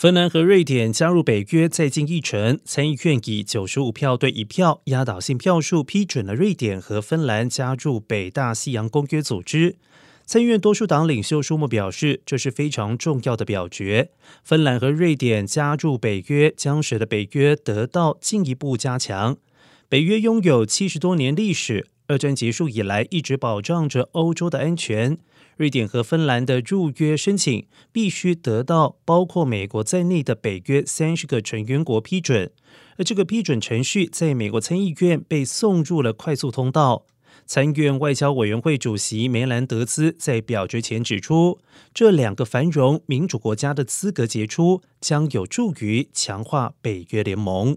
芬兰和瑞典加入北约再进一程，参议院以九十五票对一票压倒性票数批准了瑞典和芬兰加入北大西洋公约组织。参议院多数党领袖舒默表示，这是非常重要的表决。芬兰和瑞典加入北约将使得北约得到进一步加强。北约拥有七十多年历史，二战结束以来一直保障着欧洲的安全。瑞典和芬兰的入约申请必须得到包括美国在内的北约三十个成员国批准，而这个批准程序在美国参议院被送入了快速通道。参议院外交委员会主席梅兰德兹在表决前指出，这两个繁荣民主国家的资格杰出将有助于强化北约联盟。